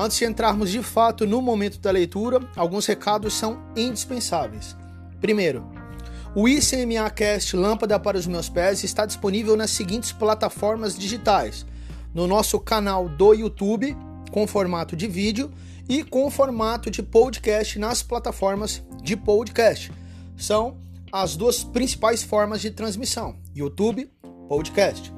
Antes de entrarmos de fato no momento da leitura, alguns recados são indispensáveis. Primeiro, o ICMA Cast Lâmpada para os Meus Pés está disponível nas seguintes plataformas digitais: no nosso canal do YouTube, com formato de vídeo, e com formato de podcast nas plataformas de podcast. São as duas principais formas de transmissão: YouTube, podcast.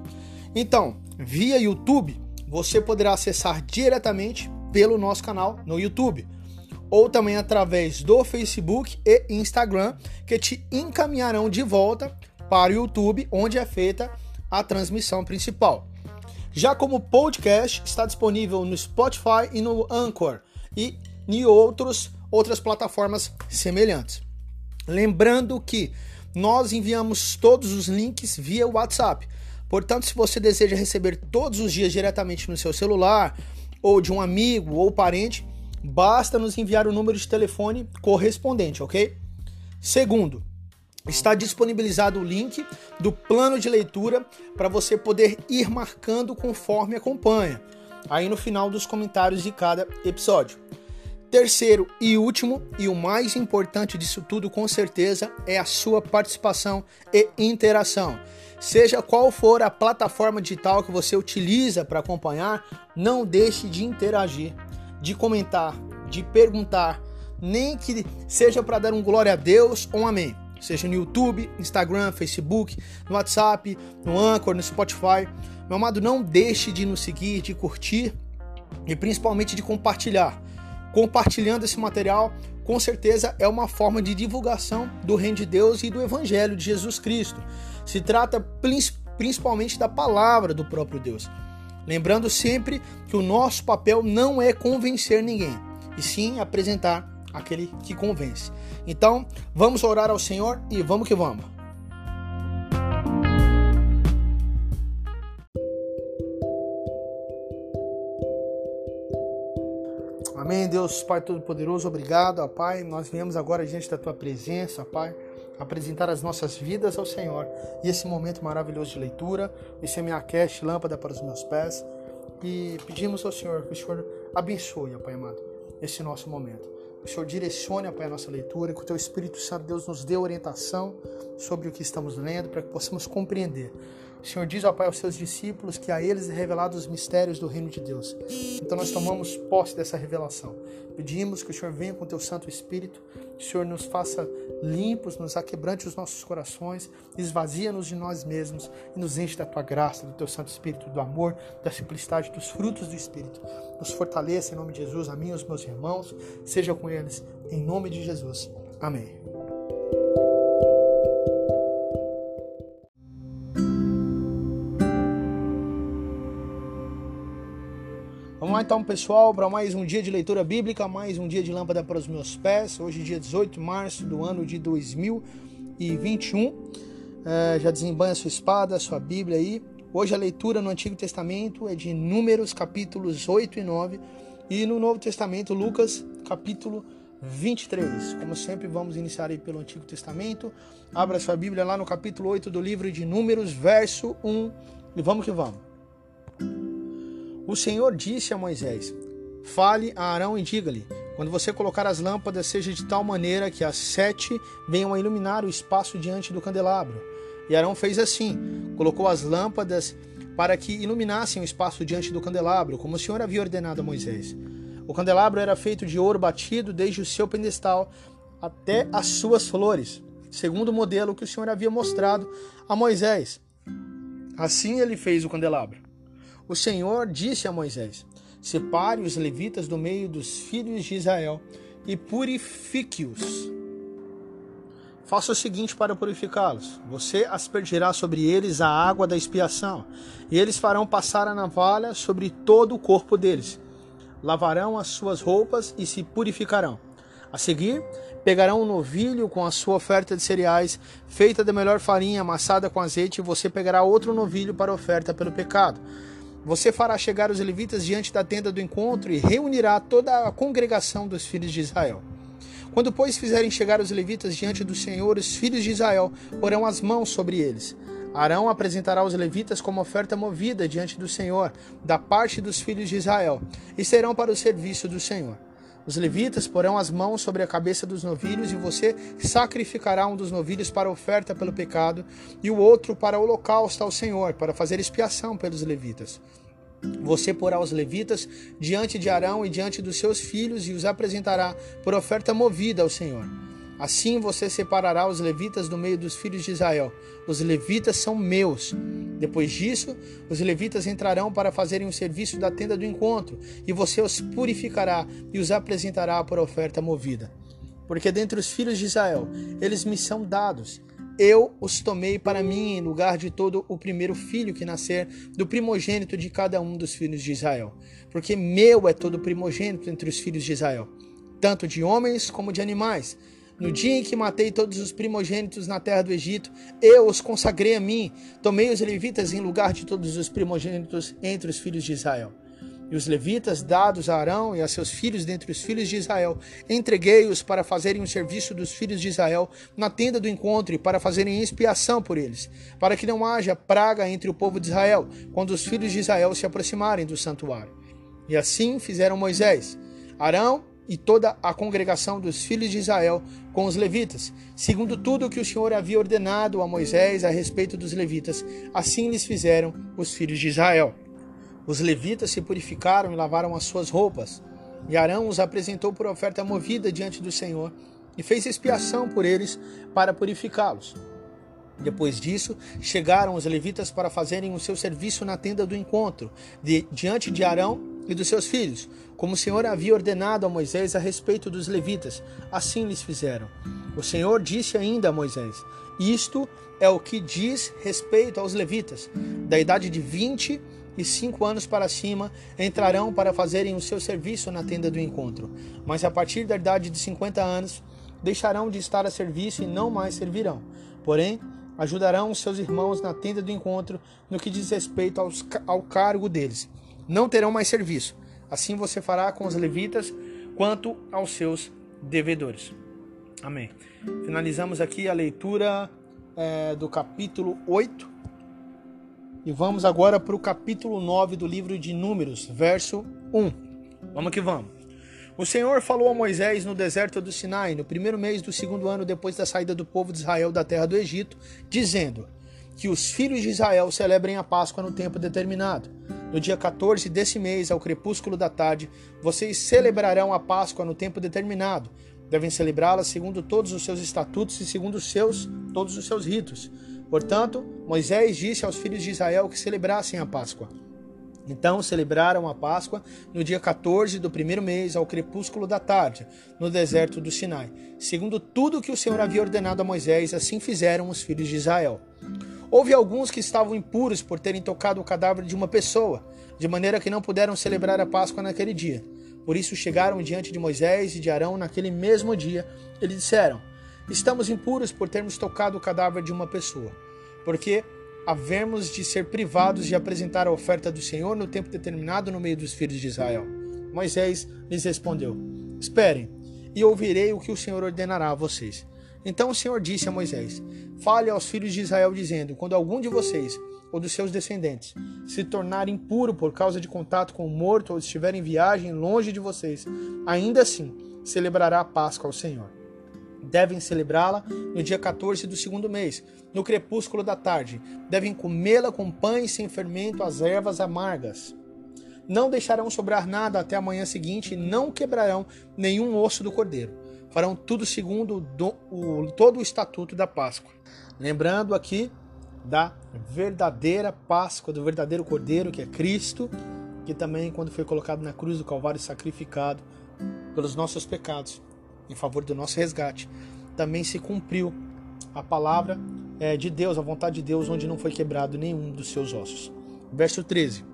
Então, via YouTube, você poderá acessar diretamente pelo nosso canal no YouTube ou também através do Facebook e Instagram, que te encaminharão de volta para o YouTube, onde é feita a transmissão principal. Já como podcast, está disponível no Spotify e no Anchor e em outros, outras plataformas semelhantes. Lembrando que nós enviamos todos os links via WhatsApp. Portanto, se você deseja receber todos os dias diretamente no seu celular, ou de um amigo ou parente, basta nos enviar o número de telefone correspondente, ok? Segundo, está disponibilizado o link do plano de leitura para você poder ir marcando conforme acompanha, aí no final dos comentários de cada episódio. Terceiro e último, e o mais importante disso tudo, com certeza, é a sua participação e interação. Seja qual for a plataforma digital que você utiliza para acompanhar, não deixe de interagir, de comentar, de perguntar, nem que seja para dar um glória a Deus ou um amém. Seja no YouTube, Instagram, Facebook, no WhatsApp, no Anchor, no Spotify. Meu amado, não deixe de nos seguir, de curtir e principalmente de compartilhar compartilhando esse material, com certeza é uma forma de divulgação do reino de Deus e do evangelho de Jesus Cristo. Se trata principalmente da palavra do próprio Deus. Lembrando sempre que o nosso papel não é convencer ninguém, e sim apresentar aquele que convence. Então, vamos orar ao Senhor e vamos que vamos. Amém, Deus Pai Todo-Poderoso, obrigado, ó Pai. Nós viemos agora diante da Tua presença, Pai, apresentar as nossas vidas ao Senhor e esse momento maravilhoso de leitura, esse cast, lâmpada para os meus pés. E pedimos ao Senhor que o Senhor abençoe, ó Pai amado, esse nosso momento. Que o Senhor direcione, ó Pai, a nossa leitura, que o Teu Espírito Santo, Deus, nos dê orientação sobre o que estamos lendo, para que possamos compreender o Senhor diz, ao Pai, aos seus discípulos que a eles é revelado os mistérios do reino de Deus. Então nós tomamos posse dessa revelação. Pedimos que o Senhor venha com o teu Santo Espírito, que o Senhor nos faça limpos, nos aquebrante os nossos corações, esvazia-nos de nós mesmos e nos enche da tua graça, do teu Santo Espírito, do amor, da simplicidade, dos frutos do Espírito. Nos fortaleça em nome de Jesus, a mim e os meus irmãos, seja com eles, em nome de Jesus. Amém. Vamos lá então, pessoal, para mais um dia de leitura bíblica, mais um dia de lâmpada para os meus pés. Hoje, dia 18 de março do ano de 2021. É, já desembanha sua espada, sua Bíblia aí. Hoje a leitura no Antigo Testamento é de Números, capítulos 8 e 9. E no Novo Testamento, Lucas, capítulo 23. Como sempre, vamos iniciar aí pelo Antigo Testamento. Abra sua Bíblia lá no capítulo 8 do livro de Números, verso 1. E vamos que vamos. O Senhor disse a Moisés: Fale a Arão e diga-lhe: Quando você colocar as lâmpadas, seja de tal maneira que as sete venham a iluminar o espaço diante do candelabro. E Arão fez assim: colocou as lâmpadas para que iluminassem o espaço diante do candelabro, como o Senhor havia ordenado a Moisés. O candelabro era feito de ouro batido desde o seu pedestal até as suas flores, segundo o modelo que o Senhor havia mostrado a Moisés. Assim ele fez o candelabro. O Senhor disse a Moisés: Separe os levitas do meio dos filhos de Israel e purifique-os. Faça o seguinte para purificá-los: você aspergirá sobre eles a água da expiação, e eles farão passar a navalha sobre todo o corpo deles. Lavarão as suas roupas e se purificarão. A seguir, pegarão um novilho com a sua oferta de cereais, feita da melhor farinha amassada com azeite, e você pegará outro novilho para oferta pelo pecado. Você fará chegar os levitas diante da tenda do encontro e reunirá toda a congregação dos filhos de Israel. Quando, pois, fizerem chegar os levitas diante do Senhor, os filhos de Israel porão as mãos sobre eles. Arão apresentará os levitas como oferta movida diante do Senhor, da parte dos filhos de Israel, e serão para o serviço do Senhor. Os levitas porão as mãos sobre a cabeça dos novilhos, e você sacrificará um dos novilhos para oferta pelo pecado, e o outro para holocausto ao Senhor, para fazer expiação pelos levitas. Você porá os levitas diante de Arão e diante dos seus filhos, e os apresentará por oferta movida ao Senhor. Assim você separará os levitas do meio dos filhos de Israel. Os levitas são meus. Depois disso, os levitas entrarão para fazerem o serviço da tenda do encontro, e você os purificará e os apresentará por oferta movida. Porque dentre os filhos de Israel, eles me são dados. Eu os tomei para mim em lugar de todo o primeiro filho que nascer, do primogênito de cada um dos filhos de Israel. Porque meu é todo primogênito entre os filhos de Israel, tanto de homens como de animais no dia em que matei todos os primogênitos na terra do Egito, eu os consagrei a mim. Tomei os levitas em lugar de todos os primogênitos entre os filhos de Israel. E os levitas, dados a Arão e a seus filhos dentre os filhos de Israel, entreguei-os para fazerem o serviço dos filhos de Israel na tenda do encontro e para fazerem expiação por eles, para que não haja praga entre o povo de Israel, quando os filhos de Israel se aproximarem do santuário. E assim fizeram Moisés, Arão e toda a congregação dos filhos de Israel com os levitas, segundo tudo o que o Senhor havia ordenado a Moisés a respeito dos levitas, assim lhes fizeram os filhos de Israel. Os levitas se purificaram e lavaram as suas roupas, e Arão os apresentou por oferta movida diante do Senhor, e fez expiação por eles para purificá-los. Depois disso, chegaram os levitas para fazerem o seu serviço na tenda do encontro, de, diante de Arão e dos seus filhos, como o Senhor havia ordenado a Moisés a respeito dos levitas, assim lhes fizeram. O Senhor disse ainda a Moisés: Isto é o que diz respeito aos levitas, da idade de vinte e cinco anos para cima entrarão para fazerem o seu serviço na tenda do encontro, mas a partir da idade de cinquenta anos deixarão de estar a serviço e não mais servirão. Porém, ajudarão os seus irmãos na tenda do encontro no que diz respeito aos, ao cargo deles não terão mais serviço. Assim você fará com os levitas quanto aos seus devedores. Amém. Finalizamos aqui a leitura é, do capítulo 8 e vamos agora para o capítulo 9 do livro de Números, verso 1. Vamos que vamos. O Senhor falou a Moisés no deserto do Sinai, no primeiro mês do segundo ano depois da saída do povo de Israel da terra do Egito, dizendo: Que os filhos de Israel celebrem a Páscoa no tempo determinado no dia 14 desse mês, ao crepúsculo da tarde, vocês celebrarão a Páscoa no tempo determinado. Devem celebrá-la segundo todos os seus estatutos e segundo os seus, todos os seus ritos. Portanto, Moisés disse aos filhos de Israel que celebrassem a Páscoa. Então celebraram a Páscoa no dia 14 do primeiro mês, ao crepúsculo da tarde, no deserto do Sinai. Segundo tudo que o Senhor havia ordenado a Moisés, assim fizeram os filhos de Israel. Houve alguns que estavam impuros por terem tocado o cadáver de uma pessoa, de maneira que não puderam celebrar a Páscoa naquele dia. Por isso chegaram diante de Moisés e de Arão naquele mesmo dia e lhe disseram: Estamos impuros por termos tocado o cadáver de uma pessoa, porque havemos de ser privados de apresentar a oferta do Senhor no tempo determinado no meio dos filhos de Israel. Moisés lhes respondeu: Esperem, e ouvirei o que o Senhor ordenará a vocês. Então o Senhor disse a Moisés: Fale aos filhos de Israel, dizendo: Quando algum de vocês ou dos seus descendentes se tornar impuro por causa de contato com o morto ou estiver em viagem longe de vocês, ainda assim celebrará a Páscoa ao Senhor. Devem celebrá-la no dia 14 do segundo mês, no crepúsculo da tarde. Devem comê-la com pães sem fermento, as ervas amargas. Não deixarão sobrar nada até a manhã seguinte e não quebrarão nenhum osso do cordeiro farão tudo segundo do, o, todo o estatuto da Páscoa. Lembrando aqui da verdadeira Páscoa, do verdadeiro Cordeiro, que é Cristo, que também, quando foi colocado na cruz do Calvário, sacrificado pelos nossos pecados, em favor do nosso resgate, também se cumpriu a palavra é, de Deus, a vontade de Deus, onde não foi quebrado nenhum dos seus ossos. Verso 13.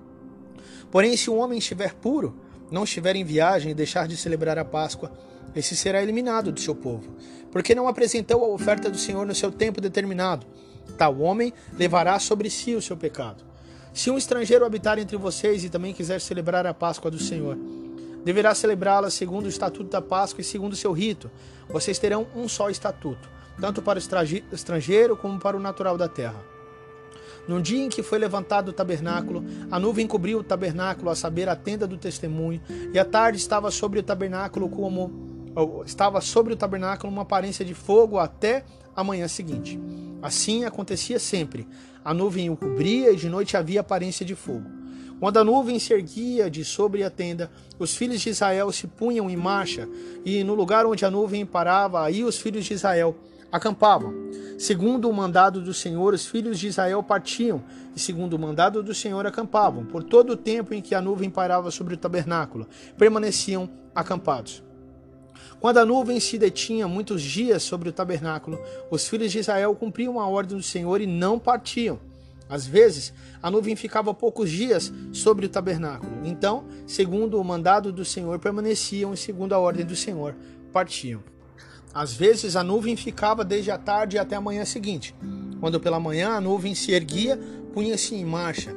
Porém, se um homem estiver puro, não estiver em viagem e deixar de celebrar a Páscoa, esse será eliminado do seu povo, porque não apresentou a oferta do Senhor no seu tempo determinado. Tal homem levará sobre si o seu pecado. Se um estrangeiro habitar entre vocês e também quiser celebrar a Páscoa do Senhor, deverá celebrá-la segundo o estatuto da Páscoa e segundo o seu rito. Vocês terão um só estatuto, tanto para o estrangeiro como para o natural da terra. No dia em que foi levantado o tabernáculo, a nuvem cobriu o tabernáculo, a saber, a tenda do testemunho, e a tarde estava sobre o tabernáculo como estava sobre o tabernáculo uma aparência de fogo até a manhã seguinte. Assim acontecia sempre. A nuvem o cobria e de noite havia aparência de fogo. Quando a nuvem se erguia de sobre a tenda, os filhos de Israel se punham em marcha, e no lugar onde a nuvem parava, aí os filhos de Israel acampavam. Segundo o mandado do Senhor, os filhos de Israel partiam, e segundo o mandado do Senhor, acampavam. Por todo o tempo em que a nuvem parava sobre o tabernáculo, permaneciam acampados. Quando a nuvem se detinha muitos dias sobre o tabernáculo, os filhos de Israel cumpriam a ordem do Senhor e não partiam. Às vezes, a nuvem ficava poucos dias sobre o tabernáculo. Então, segundo o mandado do Senhor, permaneciam e, segundo a ordem do Senhor, partiam. Às vezes, a nuvem ficava desde a tarde até a manhã seguinte. Quando pela manhã a nuvem se erguia, punha-se em marcha.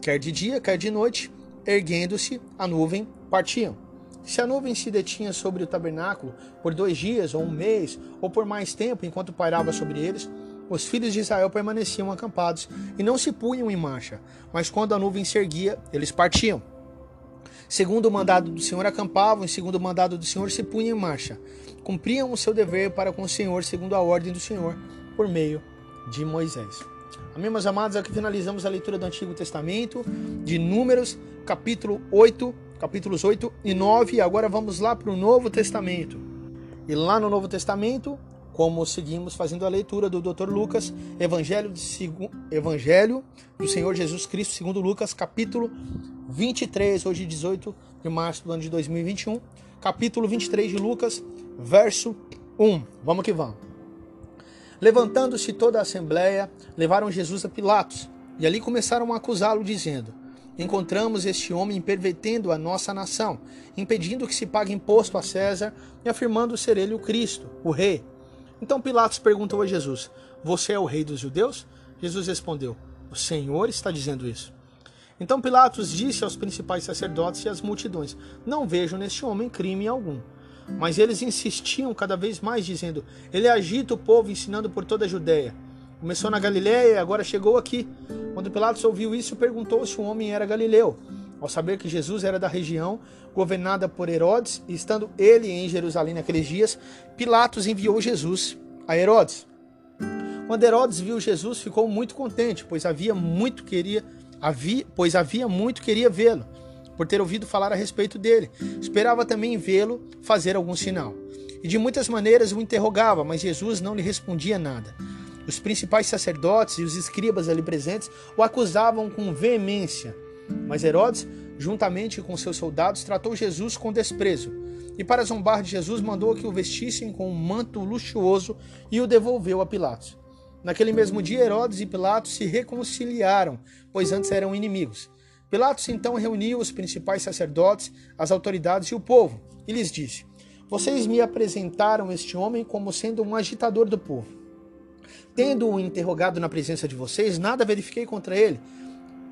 Quer de dia, quer de noite, erguendo-se, a nuvem partiam. Se a nuvem se detinha sobre o tabernáculo por dois dias, ou um mês, ou por mais tempo, enquanto pairava sobre eles, os filhos de Israel permaneciam acampados e não se punham em marcha, mas quando a nuvem se erguia, eles partiam. Segundo o mandado do Senhor, acampavam, e segundo o mandado do Senhor, se punham em marcha. Cumpriam o seu dever para com o Senhor, segundo a ordem do Senhor, por meio de Moisés. Amém, meus amados? Aqui finalizamos a leitura do Antigo Testamento, de Números, capítulo 8 capítulos 8 e 9. E agora vamos lá para o Novo Testamento. E lá no Novo Testamento, como seguimos fazendo a leitura do Dr. Lucas, Evangelho, de, Evangelho do Senhor Jesus Cristo, segundo Lucas, capítulo 23, hoje 18 de março do ano de 2021, capítulo 23 de Lucas, verso 1. Vamos que vamos. Levantando-se toda a assembleia, levaram Jesus a Pilatos, e ali começaram a acusá-lo, dizendo: encontramos este homem pervertendo a nossa nação, impedindo que se pague imposto a César e afirmando ser ele o Cristo, o rei. Então Pilatos perguntou a Jesus: Você é o rei dos judeus? Jesus respondeu: O Senhor está dizendo isso. Então Pilatos disse aos principais sacerdotes e às multidões: Não vejo neste homem crime algum. Mas eles insistiam cada vez mais, dizendo: Ele agita o povo, ensinando por toda a Judéia. Começou na Galiléia e agora chegou aqui. Quando Pilatos ouviu isso, perguntou se o homem era galileu. Ao saber que Jesus era da região governada por Herodes, e estando ele em Jerusalém naqueles dias, Pilatos enviou Jesus a Herodes. Quando Herodes viu Jesus, ficou muito contente, pois havia muito queria, havia, pois havia muito queria vê-lo, por ter ouvido falar a respeito dele. Esperava também vê-lo fazer algum sinal. E de muitas maneiras o interrogava, mas Jesus não lhe respondia nada. Os principais sacerdotes e os escribas ali presentes o acusavam com veemência. Mas Herodes, juntamente com seus soldados, tratou Jesus com desprezo. E para zombar de Jesus, mandou que o vestissem com um manto luxuoso e o devolveu a Pilatos. Naquele mesmo dia, Herodes e Pilatos se reconciliaram, pois antes eram inimigos. Pilatos então reuniu os principais sacerdotes, as autoridades e o povo, e lhes disse: Vocês me apresentaram este homem como sendo um agitador do povo. Tendo-o interrogado na presença de vocês, nada verifiquei contra ele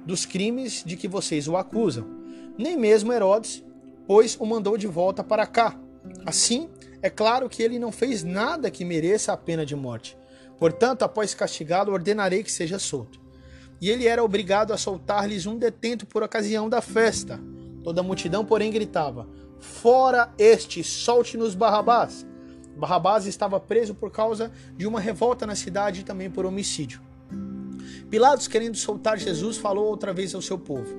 dos crimes de que vocês o acusam. Nem mesmo Herodes, pois o mandou de volta para cá. Assim, é claro que ele não fez nada que mereça a pena de morte. Portanto, após castigá-lo, ordenarei que seja solto. E ele era obrigado a soltar-lhes um detento por ocasião da festa. Toda a multidão, porém, gritava: Fora este, solte-nos Barrabás. Barrabás estava preso por causa de uma revolta na cidade e também por homicídio. Pilatos, querendo soltar Jesus, falou outra vez ao seu povo,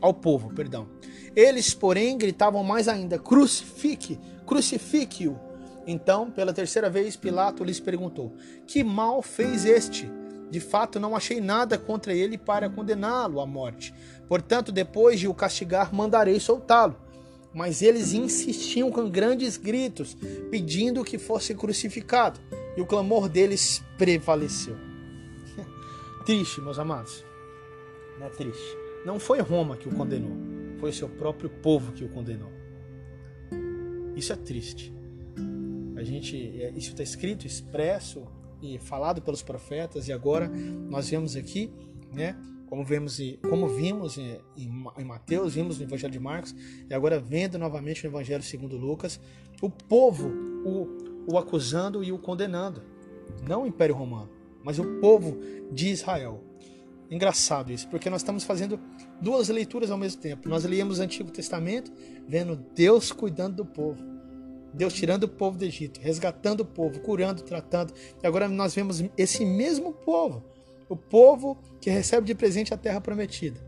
ao povo, perdão. Eles, porém, gritavam mais ainda: Crucifique, crucifique-o. Então, pela terceira vez, Pilato lhes perguntou: Que mal fez este? De fato, não achei nada contra ele para condená-lo à morte. Portanto, depois de o castigar, mandarei soltá-lo. Mas eles insistiam com grandes gritos, pedindo que fosse crucificado, e o clamor deles prevaleceu. triste, meus amados. Não é triste. Não foi Roma que o condenou, foi o seu próprio povo que o condenou. Isso é triste. A gente, é, isso está escrito, expresso e falado pelos profetas e agora nós vemos aqui, né? Como vemos como vimos em, Mateus, vimos no Evangelho de Marcos e agora vendo novamente no Evangelho segundo Lucas, o povo o, o acusando e o condenando, não o Império Romano, mas o povo de Israel. Engraçado isso, porque nós estamos fazendo duas leituras ao mesmo tempo. Nós lemos o Antigo Testamento, vendo Deus cuidando do povo. Deus tirando o povo do Egito, resgatando o povo, curando, tratando. E agora nós vemos esse mesmo povo, o povo que recebe de presente a terra prometida.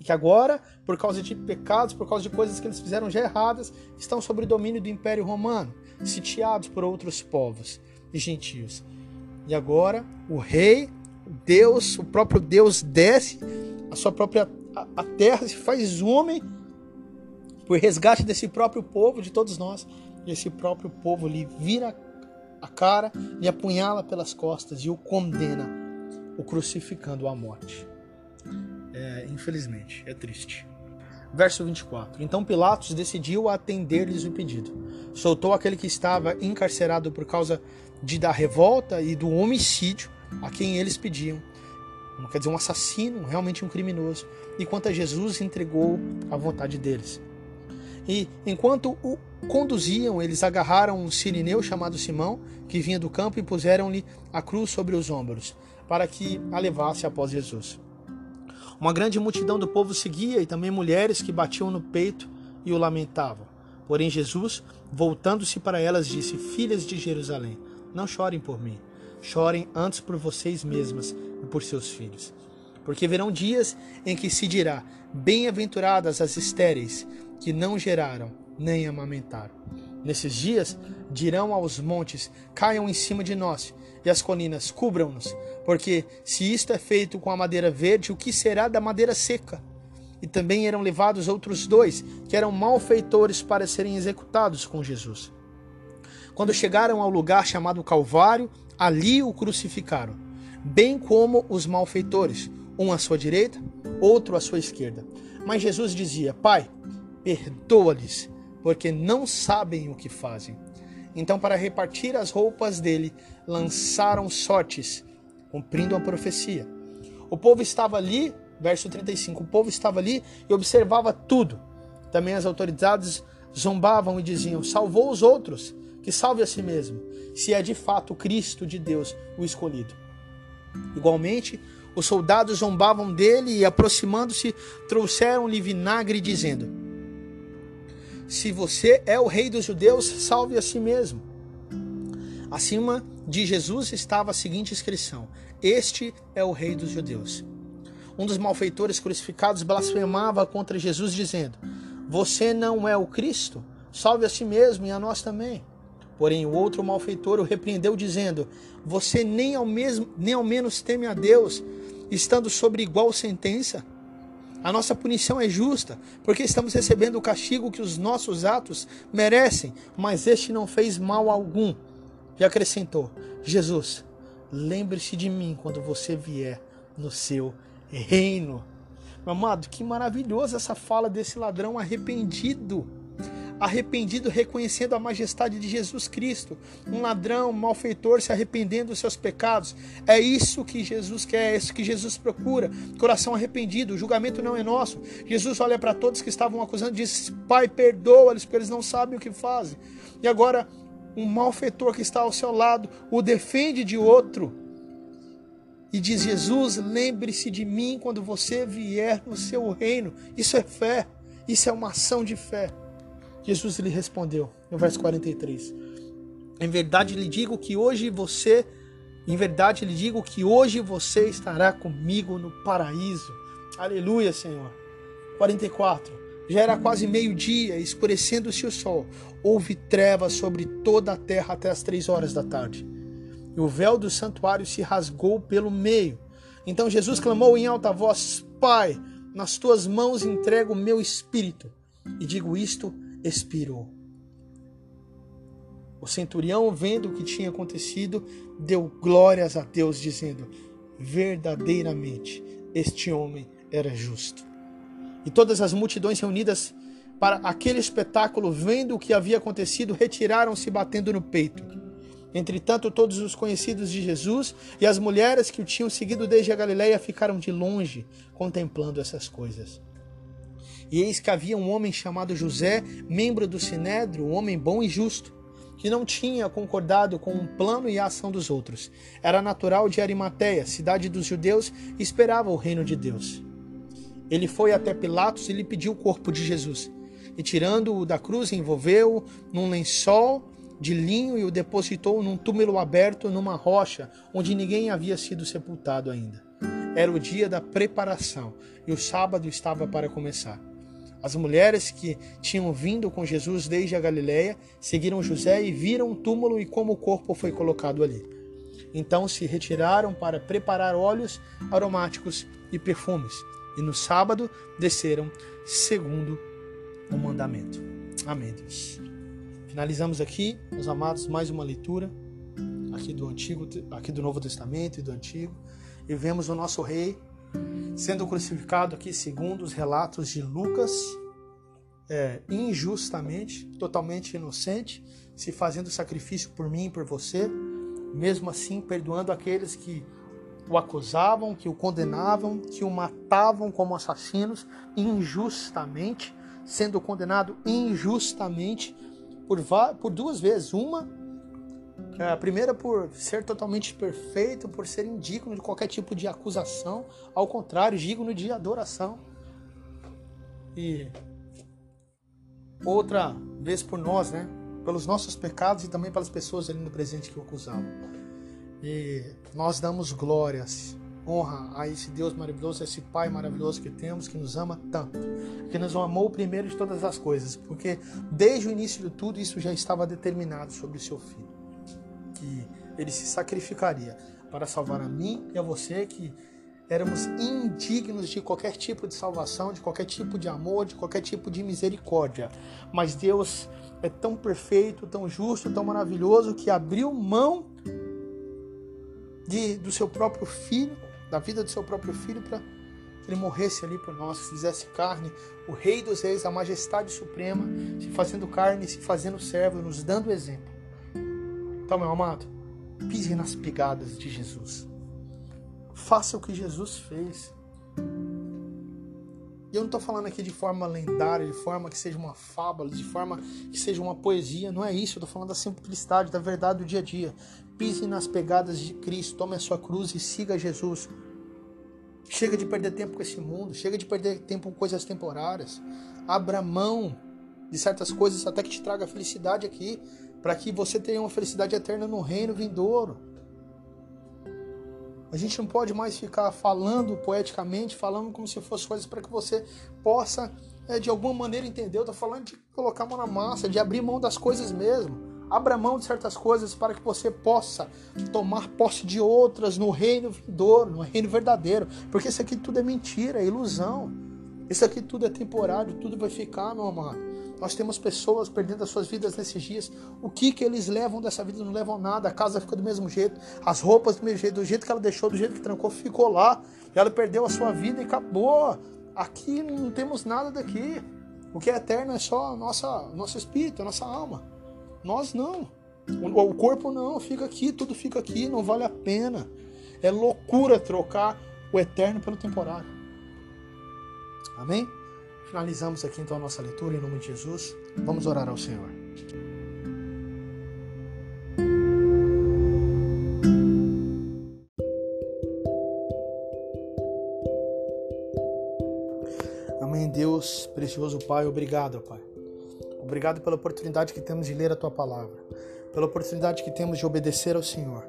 E que agora, por causa de pecados, por causa de coisas que eles fizeram já erradas, estão sob o domínio do Império Romano, sitiados por outros povos e gentios. E agora o rei, Deus, o próprio Deus desce a sua própria a, a terra se faz homem por resgate desse próprio povo, de todos nós, e esse próprio povo lhe vira a cara, lhe apunhala pelas costas e o condena, o crucificando à morte. É, infelizmente, é triste. Verso 24. Então Pilatos decidiu atender-lhes o pedido. Soltou aquele que estava encarcerado por causa de da revolta e do homicídio a quem eles pediam. Quer dizer, um assassino, realmente um criminoso. Enquanto a Jesus entregou à vontade deles. E enquanto o conduziam, eles agarraram um sirineu chamado Simão, que vinha do campo, e puseram-lhe a cruz sobre os ombros, para que a levasse após Jesus. Uma grande multidão do povo seguia, e também mulheres que batiam no peito e o lamentavam. Porém, Jesus, voltando-se para elas, disse: Filhas de Jerusalém, não chorem por mim, chorem antes por vocês mesmas e por seus filhos. Porque verão dias em que se dirá: Bem-aventuradas as estéreis, que não geraram nem amamentaram. Nesses dias dirão aos montes: caiam em cima de nós, e as colinas cubram-nos, porque se isto é feito com a madeira verde, o que será da madeira seca? E também eram levados outros dois, que eram malfeitores para serem executados com Jesus. Quando chegaram ao lugar chamado Calvário, ali o crucificaram, bem como os malfeitores, um à sua direita, outro à sua esquerda. Mas Jesus dizia: Pai, perdoa-lhes, porque não sabem o que fazem. Então, para repartir as roupas dele, lançaram sortes, cumprindo a profecia. O povo estava ali, verso 35, o povo estava ali e observava tudo. Também as autoridades zombavam e diziam: Salvou os outros, que salve a si mesmo, se é de fato Cristo de Deus o escolhido. Igualmente, os soldados zombavam dele e, aproximando-se, trouxeram-lhe vinagre, dizendo: se você é o rei dos judeus, salve a si mesmo. Acima de Jesus estava a seguinte inscrição: Este é o rei dos judeus. Um dos malfeitores crucificados blasfemava contra Jesus, dizendo: Você não é o Cristo? Salve a si mesmo e a nós também. Porém, o outro malfeitor o repreendeu, dizendo: Você nem ao, mesmo, nem ao menos teme a Deus, estando sobre igual sentença? A nossa punição é justa, porque estamos recebendo o castigo que os nossos atos merecem, mas este não fez mal algum. E acrescentou: Jesus, lembre-se de mim quando você vier no seu reino. Meu amado, que maravilhosa essa fala desse ladrão arrependido arrependido, reconhecendo a majestade de Jesus Cristo, um ladrão, um malfeitor se arrependendo dos seus pecados. É isso que Jesus quer, é isso que Jesus procura. Coração arrependido, o julgamento não é nosso. Jesus olha para todos que estavam acusando e diz: Pai, perdoa-lhes, porque eles não sabem o que fazem. E agora, um malfeitor que está ao seu lado o defende de outro. E diz: Jesus, lembre-se de mim quando você vier no seu reino. Isso é fé, isso é uma ação de fé. Jesus lhe respondeu, no verso 43. Em verdade lhe digo que hoje você, em verdade lhe digo que hoje você estará comigo no paraíso. Aleluia, Senhor. 44. Já era quase meio-dia, escurecendo-se o sol. Houve trevas sobre toda a terra até as três horas da tarde. E o véu do santuário se rasgou pelo meio. Então Jesus clamou em alta voz: Pai, nas tuas mãos entrego o meu espírito. E digo isto, expirou. O centurião, vendo o que tinha acontecido, deu glórias a Deus, dizendo: Verdadeiramente, este homem era justo. E todas as multidões reunidas para aquele espetáculo, vendo o que havia acontecido, retiraram-se batendo no peito. Entretanto, todos os conhecidos de Jesus e as mulheres que o tinham seguido desde a Galiléia ficaram de longe contemplando essas coisas. E eis que havia um homem chamado José, membro do Sinédrio, um homem bom e justo, que não tinha concordado com o plano e a ação dos outros. Era natural de Arimateia, cidade dos judeus, e esperava o reino de Deus. Ele foi até Pilatos e lhe pediu o corpo de Jesus. E tirando-o da cruz, envolveu-o num lençol de linho e o depositou num túmulo aberto numa rocha onde ninguém havia sido sepultado ainda. Era o dia da preparação e o sábado estava para começar. As mulheres que tinham vindo com Jesus desde a Galiléia seguiram José e viram o túmulo e como o corpo foi colocado ali. Então se retiraram para preparar óleos aromáticos e perfumes e no sábado desceram segundo o mandamento. Amém, Deus. Finalizamos aqui, meus amados, mais uma leitura aqui do Antigo, aqui do Novo Testamento e do Antigo, e vemos o nosso rei sendo crucificado aqui segundo os relatos de Lucas, é, injustamente, totalmente inocente, se fazendo sacrifício por mim e por você, mesmo assim perdoando aqueles que o acusavam, que o condenavam, que o matavam como assassinos injustamente, sendo condenado injustamente por, por duas vezes. Uma, a primeira por ser totalmente perfeito, por ser indigno de qualquer tipo de acusação, ao contrário, digno de adoração. E outra vez por nós, né? Pelos nossos pecados e também pelas pessoas ali no presente que o acusavam. E nós damos glórias, honra a esse Deus maravilhoso, a esse Pai maravilhoso que temos, que nos ama tanto, que nos amou primeiro de todas as coisas, porque desde o início de tudo isso já estava determinado sobre o seu filho, que ele se sacrificaria para salvar a mim e a você que éramos indignos de qualquer tipo de salvação, de qualquer tipo de amor, de qualquer tipo de misericórdia. Mas Deus é tão perfeito, tão justo, tão maravilhoso que abriu mão de, do seu próprio filho, da vida do seu próprio filho, para que ele morresse ali por nós, fizesse carne, o Rei dos Reis, a majestade suprema, se fazendo carne, se fazendo servo, nos dando exemplo. Então, meu amado, pise nas pegadas de Jesus. Faça o que Jesus fez. E eu não estou falando aqui de forma lendária, de forma que seja uma fábula, de forma que seja uma poesia. Não é isso. Eu estou falando da simplicidade, da verdade do dia a dia. Pise nas pegadas de Cristo, tome a sua cruz e siga Jesus. Chega de perder tempo com esse mundo, chega de perder tempo com coisas temporárias. Abra mão de certas coisas até que te traga felicidade aqui, para que você tenha uma felicidade eterna no reino vindouro. A gente não pode mais ficar falando poeticamente, falando como se fosse coisas para que você possa, é, de alguma maneira, entender. Eu estou falando de colocar a mão na massa, de abrir mão das coisas mesmo. Abra mão de certas coisas para que você possa tomar posse de outras no reino vindouro, no reino verdadeiro. Porque isso aqui tudo é mentira, é ilusão. Isso aqui tudo é temporário, tudo vai ficar, meu amado. Nós temos pessoas perdendo as suas vidas nesses dias. O que que eles levam dessa vida? Não levam nada. A casa fica do mesmo jeito. As roupas do mesmo jeito. Do jeito que ela deixou, do jeito que trancou, ficou lá. E ela perdeu a sua vida e acabou. Aqui não temos nada daqui. O que é eterno é só nossa, nosso espírito, a nossa alma. Nós não. O corpo não, fica aqui, tudo fica aqui, não vale a pena. É loucura trocar o eterno pelo temporário. Amém? Finalizamos aqui então a nossa leitura em nome de Jesus. Vamos orar ao Senhor. Amém, Deus, precioso Pai, obrigado, Pai. Obrigado pela oportunidade que temos de ler a tua palavra pela oportunidade que temos de obedecer ao Senhor,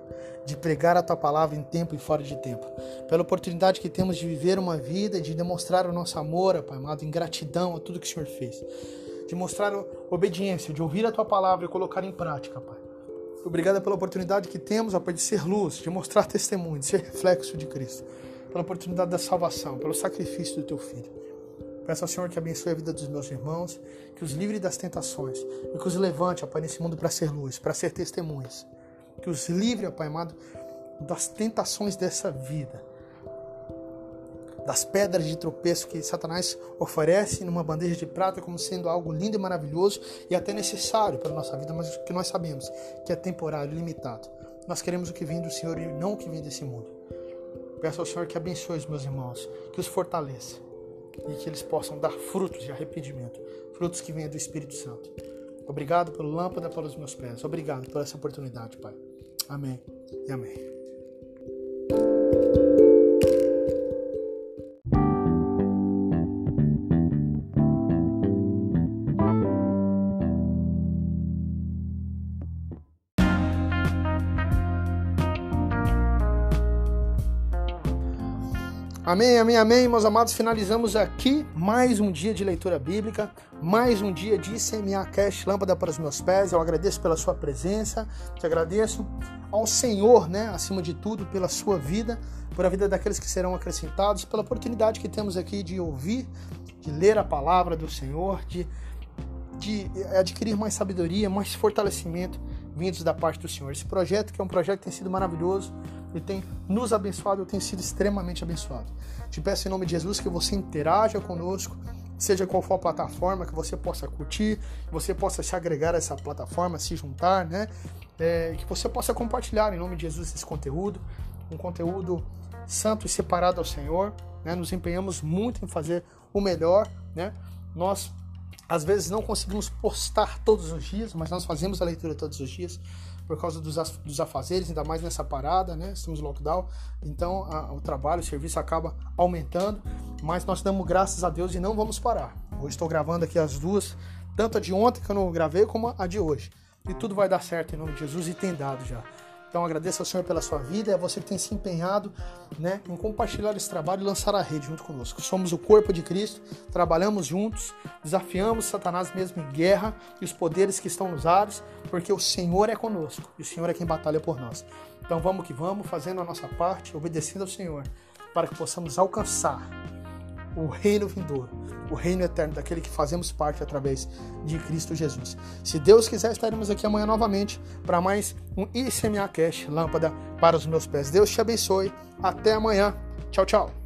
de pregar a tua palavra em tempo e fora de tempo, pela oportunidade que temos de viver uma vida de demonstrar o nosso amor, Pai amado, em gratidão a tudo que o Senhor fez, de mostrar obediência, de ouvir a tua palavra e colocar em prática, Pai. Obrigado pela oportunidade que temos, ó Pai, de ser luz, de mostrar testemunho, de ser reflexo de Cristo, pela oportunidade da salvação, pelo sacrifício do teu Filho. Peço ao Senhor que abençoe a vida dos meus irmãos, que os livre das tentações e que os levante, ó Pai, nesse mundo para ser luz, para ser testemunhas. Que os livre, ó Pai amado, das tentações dessa vida, das pedras de tropeço que Satanás oferece numa bandeja de prata como sendo algo lindo e maravilhoso e até necessário para a nossa vida, mas que nós sabemos que é temporário, limitado. Nós queremos o que vem do Senhor e não o que vem desse mundo. Peço ao Senhor que abençoe os meus irmãos, que os fortaleça e que eles possam dar frutos de arrependimento, frutos que venham do Espírito Santo. Obrigado pelo lâmpada para os meus pés. Obrigado por essa oportunidade, Pai. Amém e amém. Amém, amém, amém, meus amados. Finalizamos aqui mais um dia de leitura bíblica, mais um dia de ICMA Cash, lâmpada para os meus pés. Eu agradeço pela sua presença, te agradeço ao Senhor, né, acima de tudo, pela sua vida, por a vida daqueles que serão acrescentados, pela oportunidade que temos aqui de ouvir, de ler a palavra do Senhor, de, de adquirir mais sabedoria, mais fortalecimento vindos da parte do Senhor. Esse projeto, que é um projeto que tem sido maravilhoso, e tem nos abençoado, eu tenho sido extremamente abençoado. Te peço em nome de Jesus que você interaja conosco, seja qual for a plataforma, que você possa curtir, que você possa se agregar a essa plataforma, se juntar, né? É, que você possa compartilhar em nome de Jesus esse conteúdo, um conteúdo santo e separado ao Senhor. Né? Nos empenhamos muito em fazer o melhor, né? Nós às vezes não conseguimos postar todos os dias, mas nós fazemos a leitura todos os dias por causa dos, dos afazeres, ainda mais nessa parada, né? Estamos lockdown, então a, o trabalho, o serviço acaba aumentando, mas nós damos graças a Deus e não vamos parar. Hoje estou gravando aqui as duas, tanto a de ontem que eu não gravei, como a de hoje. E tudo vai dar certo em nome de Jesus e tem dado já. Então agradeço ao Senhor pela sua vida, é você que tem se empenhado né, em compartilhar esse trabalho e lançar a rede junto conosco. Somos o corpo de Cristo, trabalhamos juntos, desafiamos Satanás mesmo em guerra e os poderes que estão nos ares, porque o Senhor é conosco e o Senhor é quem batalha por nós. Então vamos que vamos, fazendo a nossa parte, obedecendo ao Senhor, para que possamos alcançar o reino vindouro, o reino eterno daquele que fazemos parte através de Cristo Jesus. Se Deus quiser, estaremos aqui amanhã novamente para mais um ICMA Cash, lâmpada para os meus pés. Deus te abençoe. Até amanhã. Tchau, tchau.